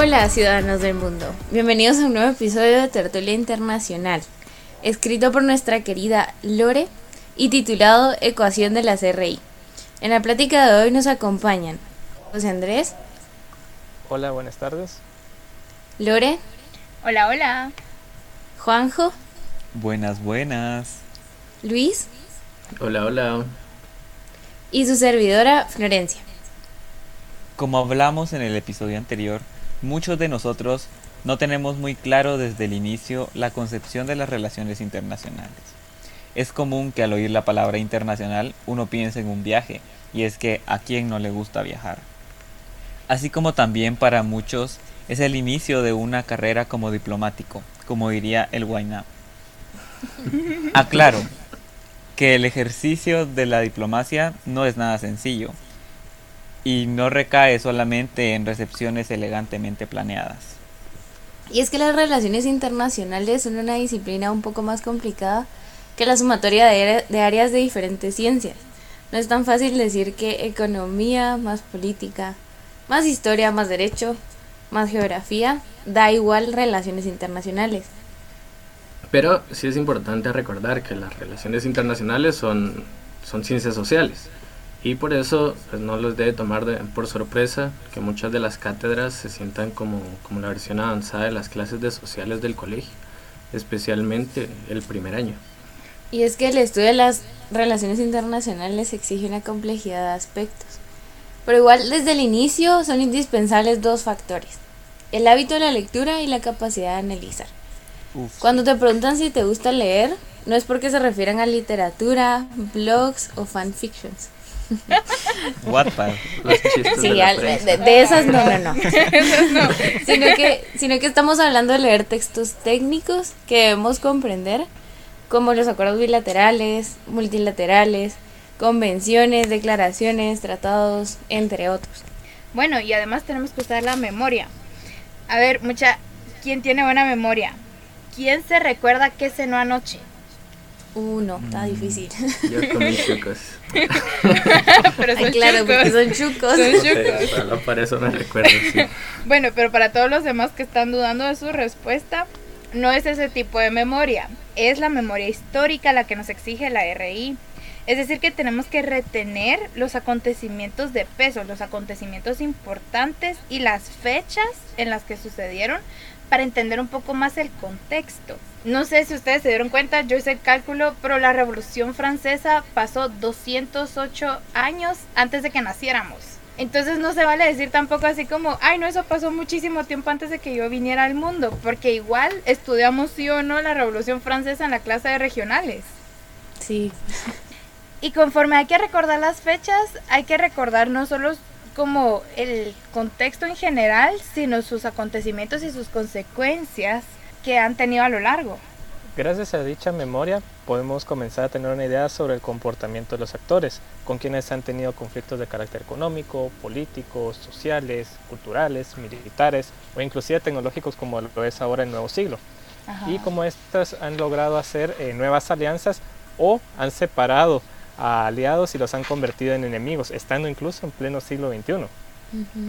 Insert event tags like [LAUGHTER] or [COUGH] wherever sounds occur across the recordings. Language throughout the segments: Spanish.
Hola ciudadanos del mundo, bienvenidos a un nuevo episodio de Tertulia Internacional, escrito por nuestra querida Lore y titulado Ecuación de la CRI. En la plática de hoy nos acompañan José Andrés. Hola, buenas tardes. Lore. Hola, hola. Juanjo. Buenas, buenas. Luis. Hola, hola. Y su servidora, Florencia. Como hablamos en el episodio anterior, muchos de nosotros no tenemos muy claro desde el inicio la concepción de las relaciones internacionales. Es común que al oír la palabra internacional uno piense en un viaje, y es que a quién no le gusta viajar. Así como también para muchos es el inicio de una carrera como diplomático, como diría el Guainá. [LAUGHS] Aclaro que el ejercicio de la diplomacia no es nada sencillo y no recae solamente en recepciones elegantemente planeadas. Y es que las relaciones internacionales son una disciplina un poco más complicada que la sumatoria de, de áreas de diferentes ciencias. No es tan fácil decir que economía más política, más historia, más derecho, más geografía, da igual relaciones internacionales. Pero sí es importante recordar que las relaciones internacionales son, son ciencias sociales y por eso pues, no los debe tomar por sorpresa que muchas de las cátedras se sientan como, como la versión avanzada de las clases de sociales del colegio, especialmente el primer año. Y es que el estudio de las relaciones internacionales exige una complejidad de aspectos. Pero igual desde el inicio son indispensables dos factores, el hábito de la lectura y la capacidad de analizar. Cuando te preguntan si te gusta leer, no es porque se refieran a literatura, blogs o fanfictions. [LAUGHS] Wattpad. Sí, de, de, esas no, no, [LAUGHS] no. sino, que, sino que estamos hablando de leer textos técnicos que debemos comprender, como los acuerdos bilaterales, multilaterales, convenciones, declaraciones, tratados, entre otros. Bueno, y además tenemos que usar la memoria. A ver, mucha, ¿quién tiene buena memoria? ¿Quién se recuerda qué cenó anoche? Uh, no, está mm. difícil. Yo comí chucos. [LAUGHS] pero son claro, chucos. porque son chucos. Son chucos. Solo para eso me recuerdo, sí. [LAUGHS] Bueno, pero para todos los demás que están dudando de su respuesta, no es ese tipo de memoria. Es la memoria histórica la que nos exige la RI. Es decir, que tenemos que retener los acontecimientos de peso, los acontecimientos importantes y las fechas en las que sucedieron para entender un poco más el contexto. No sé si ustedes se dieron cuenta, yo hice el cálculo, pero la Revolución Francesa pasó 208 años antes de que naciéramos. Entonces no se vale decir tampoco así como, ay no, eso pasó muchísimo tiempo antes de que yo viniera al mundo, porque igual estudiamos sí o no la Revolución Francesa en la clase de regionales. Sí. [LAUGHS] Y conforme hay que recordar las fechas, hay que recordar no solo como el contexto en general, sino sus acontecimientos y sus consecuencias que han tenido a lo largo. Gracias a dicha memoria podemos comenzar a tener una idea sobre el comportamiento de los actores, con quienes han tenido conflictos de carácter económico, políticos, sociales, culturales, militares o inclusive tecnológicos como lo es ahora el nuevo siglo. Y como estas han logrado hacer eh, nuevas alianzas o han separado a aliados y los han convertido en enemigos, estando incluso en pleno siglo XXI.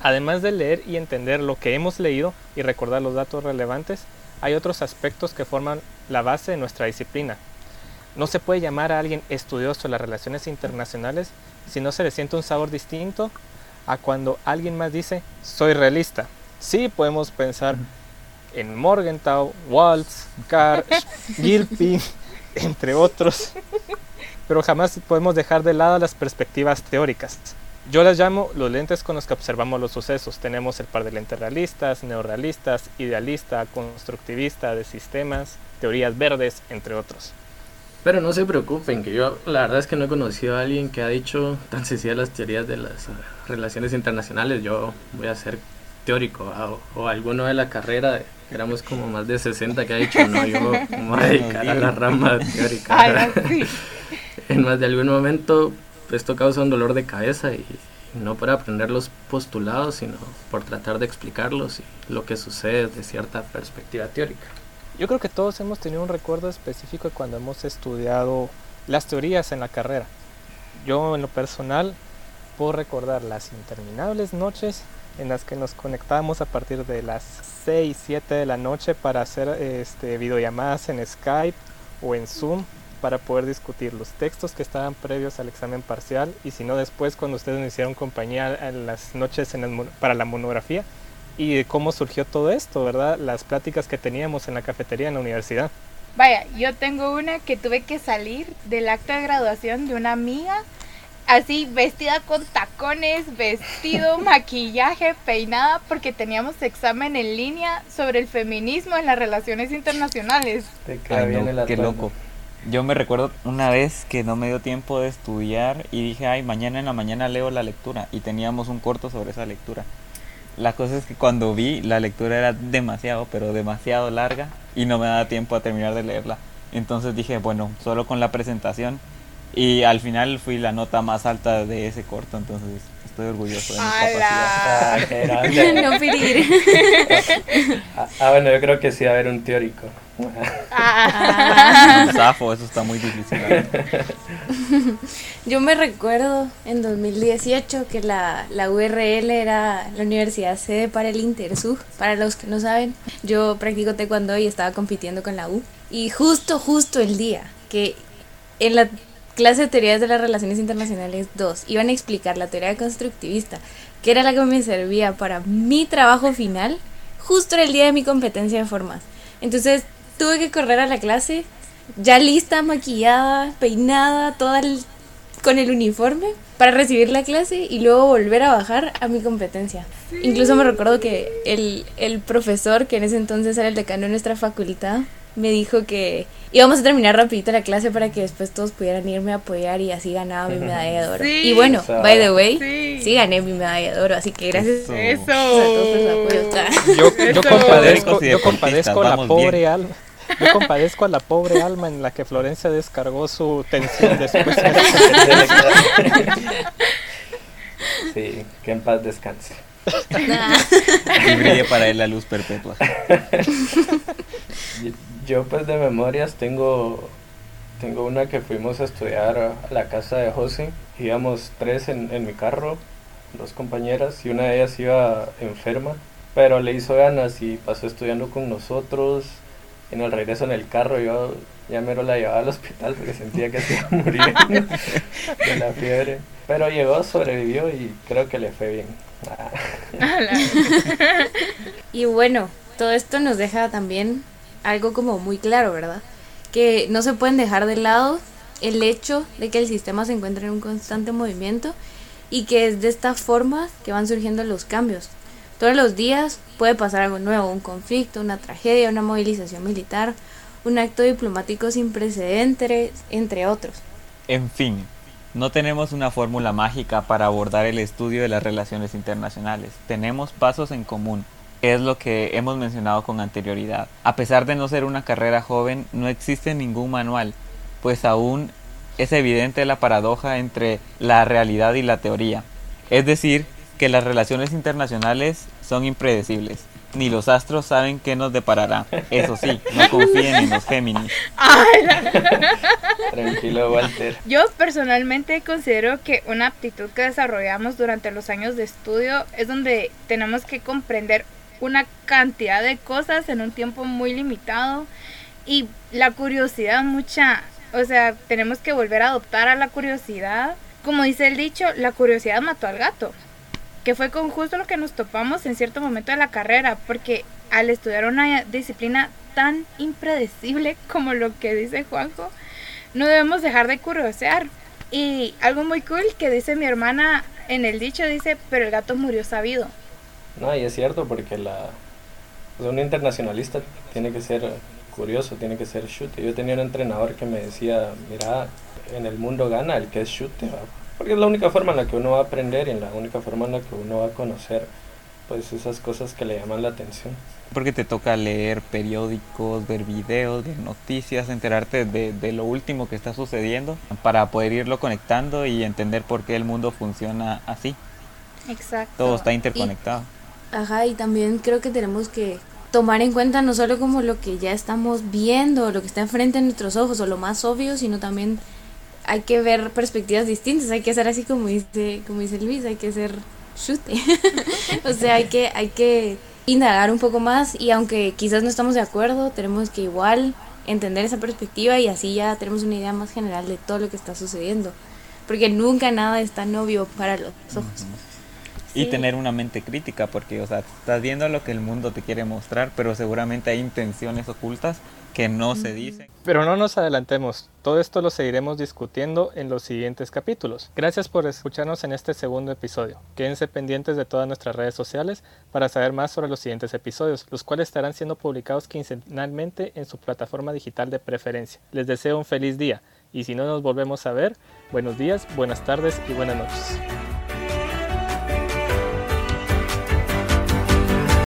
Además de leer y entender lo que hemos leído y recordar los datos relevantes, hay otros aspectos que forman la base de nuestra disciplina. No se puede llamar a alguien estudioso de las relaciones internacionales si no se le siente un sabor distinto a cuando alguien más dice soy realista. Sí podemos pensar en Morgenthau, Waltz, Carr, [LAUGHS] Gilpin, entre otros, pero jamás podemos dejar de lado las perspectivas teóricas. Yo las llamo los lentes con los que observamos los sucesos. Tenemos el par de lentes realistas, neorrealistas, idealista, constructivista, de sistemas, teorías verdes, entre otros. Pero no se preocupen, que yo la verdad es que no he conocido a alguien que ha dicho tan sencillas las teorías de las uh, relaciones internacionales. Yo voy a ser teórico o, alguno de la carrera, éramos como más de 60 que ha dicho, no, yo me voy a dedicar a la rama teórica. [LAUGHS] [LAUGHS] en más de algún momento esto causa un dolor de cabeza y no para aprender los postulados, sino por tratar de explicarlos y lo que sucede desde cierta perspectiva teórica. Yo creo que todos hemos tenido un recuerdo específico cuando hemos estudiado las teorías en la carrera. Yo en lo personal puedo recordar las interminables noches en las que nos conectábamos a partir de las 6, 7 de la noche para hacer este, videollamadas en Skype o en Zoom para poder discutir los textos que estaban previos al examen parcial y si no después cuando ustedes me hicieron compañía en las noches en para la monografía y de cómo surgió todo esto, ¿verdad? Las pláticas que teníamos en la cafetería en la universidad. Vaya, yo tengo una que tuve que salir del acto de graduación de una amiga, así vestida con tacones, vestido, [LAUGHS] maquillaje, peinada, porque teníamos examen en línea sobre el feminismo en las relaciones internacionales. Te qué loco. Yo me recuerdo una vez que no me dio tiempo de estudiar y dije, ay, mañana en la mañana leo la lectura y teníamos un corto sobre esa lectura. La cosa es que cuando vi la lectura era demasiado, pero demasiado larga y no me daba tiempo a terminar de leerla. Entonces dije, bueno, solo con la presentación y al final fui la nota más alta de ese corto, entonces estoy orgulloso de mi capacidad. Ah, no pedir. Ah, ah, bueno, yo creo que sí va a haber un teórico. Ah. Zafo, eso está muy difícil. [LAUGHS] Yo me recuerdo en 2018 que la, la URL era la universidad sede para el Intersub. Para los que no saben, yo practico taekwondo y estaba compitiendo con la U. Y justo, justo el día que en la clase de teorías de las relaciones internacionales 2 iban a explicar la teoría constructivista, que era la que me servía para mi trabajo final, justo el día de mi competencia de formas. Entonces tuve que correr a la clase, ya lista, maquillada, peinada, toda con el uniforme para recibir la clase y luego volver a bajar a mi competencia. Incluso me recuerdo que el, el profesor, que en ese entonces era el decano de nuestra facultad, me dijo que íbamos a terminar rapidito la clase para que después todos pudieran irme a apoyar y así ganaba mi medalla de oro. y bueno, by the way, sí. gané mi medalla de oro, así que gracias Eso. a todos por su apoyo. Yo, yo compadezco, yo compadezco a la pobre alma. Yo compadezco a la pobre alma en la que Florencia descargó su tensión después. [LAUGHS] sí, que en paz descanse. [LAUGHS] y brille para él la luz perpetua. [LAUGHS] Yo pues de memorias tengo, tengo una que fuimos a estudiar a la casa de José. Íbamos tres en, en mi carro, dos compañeras, y una de ellas iba enferma, pero le hizo ganas y pasó estudiando con nosotros. En el regreso en el carro yo ya mero la llevaba al hospital porque sentía que se iba a morir [LAUGHS] de la fiebre. Pero llegó, sobrevivió y creo que le fue bien. [LAUGHS] y bueno, todo esto nos deja también algo como muy claro, ¿verdad? Que no se pueden dejar de lado el hecho de que el sistema se encuentra en un constante movimiento y que es de esta forma que van surgiendo los cambios. Todos los días puede pasar algo nuevo, un conflicto, una tragedia, una movilización militar, un acto diplomático sin precedentes, entre otros. En fin, no tenemos una fórmula mágica para abordar el estudio de las relaciones internacionales. Tenemos pasos en común, es lo que hemos mencionado con anterioridad. A pesar de no ser una carrera joven, no existe ningún manual, pues aún es evidente la paradoja entre la realidad y la teoría. Es decir, que las relaciones internacionales son impredecibles. Ni los astros saben qué nos deparará. Eso sí, no [LAUGHS] confíen en los Géminis. Tranquilo, Walter. Yo personalmente considero que una aptitud que desarrollamos durante los años de estudio es donde tenemos que comprender una cantidad de cosas en un tiempo muy limitado y la curiosidad mucha, o sea, tenemos que volver a adoptar a la curiosidad. Como dice el dicho, la curiosidad mató al gato, que fue con justo lo que nos topamos en cierto momento de la carrera, porque al estudiar una disciplina tan impredecible [LAUGHS] como lo que dice Juanjo, no debemos dejar de curiosear. Y algo muy cool que dice mi hermana en el dicho dice, pero el gato murió sabido. No, y es cierto porque la pues, un internacionalista tiene que ser curioso, tiene que ser chute. Yo tenía un entrenador que me decía, mira, en el mundo gana el que es chute, porque es la única forma en la que uno va a aprender y en la única forma en la que uno va a conocer pues esas cosas que le llaman la atención. Porque te toca leer periódicos, ver videos, ver noticias, enterarte de, de lo último que está sucediendo para poder irlo conectando y entender por qué el mundo funciona así. Exacto. Todo está interconectado. Ajá, y también creo que tenemos que tomar en cuenta no solo como lo que ya estamos viendo, lo que está enfrente de nuestros ojos o lo más obvio, sino también hay que ver perspectivas distintas, hay que ser así como dice, como dice Luis, hay que ser chute. [LAUGHS] o sea, hay que, hay que indagar un poco más y aunque quizás no estamos de acuerdo, tenemos que igual entender esa perspectiva y así ya tenemos una idea más general de todo lo que está sucediendo. Porque nunca nada es tan obvio para los ojos. Y tener una mente crítica, porque, o sea, estás viendo lo que el mundo te quiere mostrar, pero seguramente hay intenciones ocultas que no se dicen. Pero no nos adelantemos, todo esto lo seguiremos discutiendo en los siguientes capítulos. Gracias por escucharnos en este segundo episodio. Quédense pendientes de todas nuestras redes sociales para saber más sobre los siguientes episodios, los cuales estarán siendo publicados quincenalmente en su plataforma digital de preferencia. Les deseo un feliz día y si no nos volvemos a ver, buenos días, buenas tardes y buenas noches.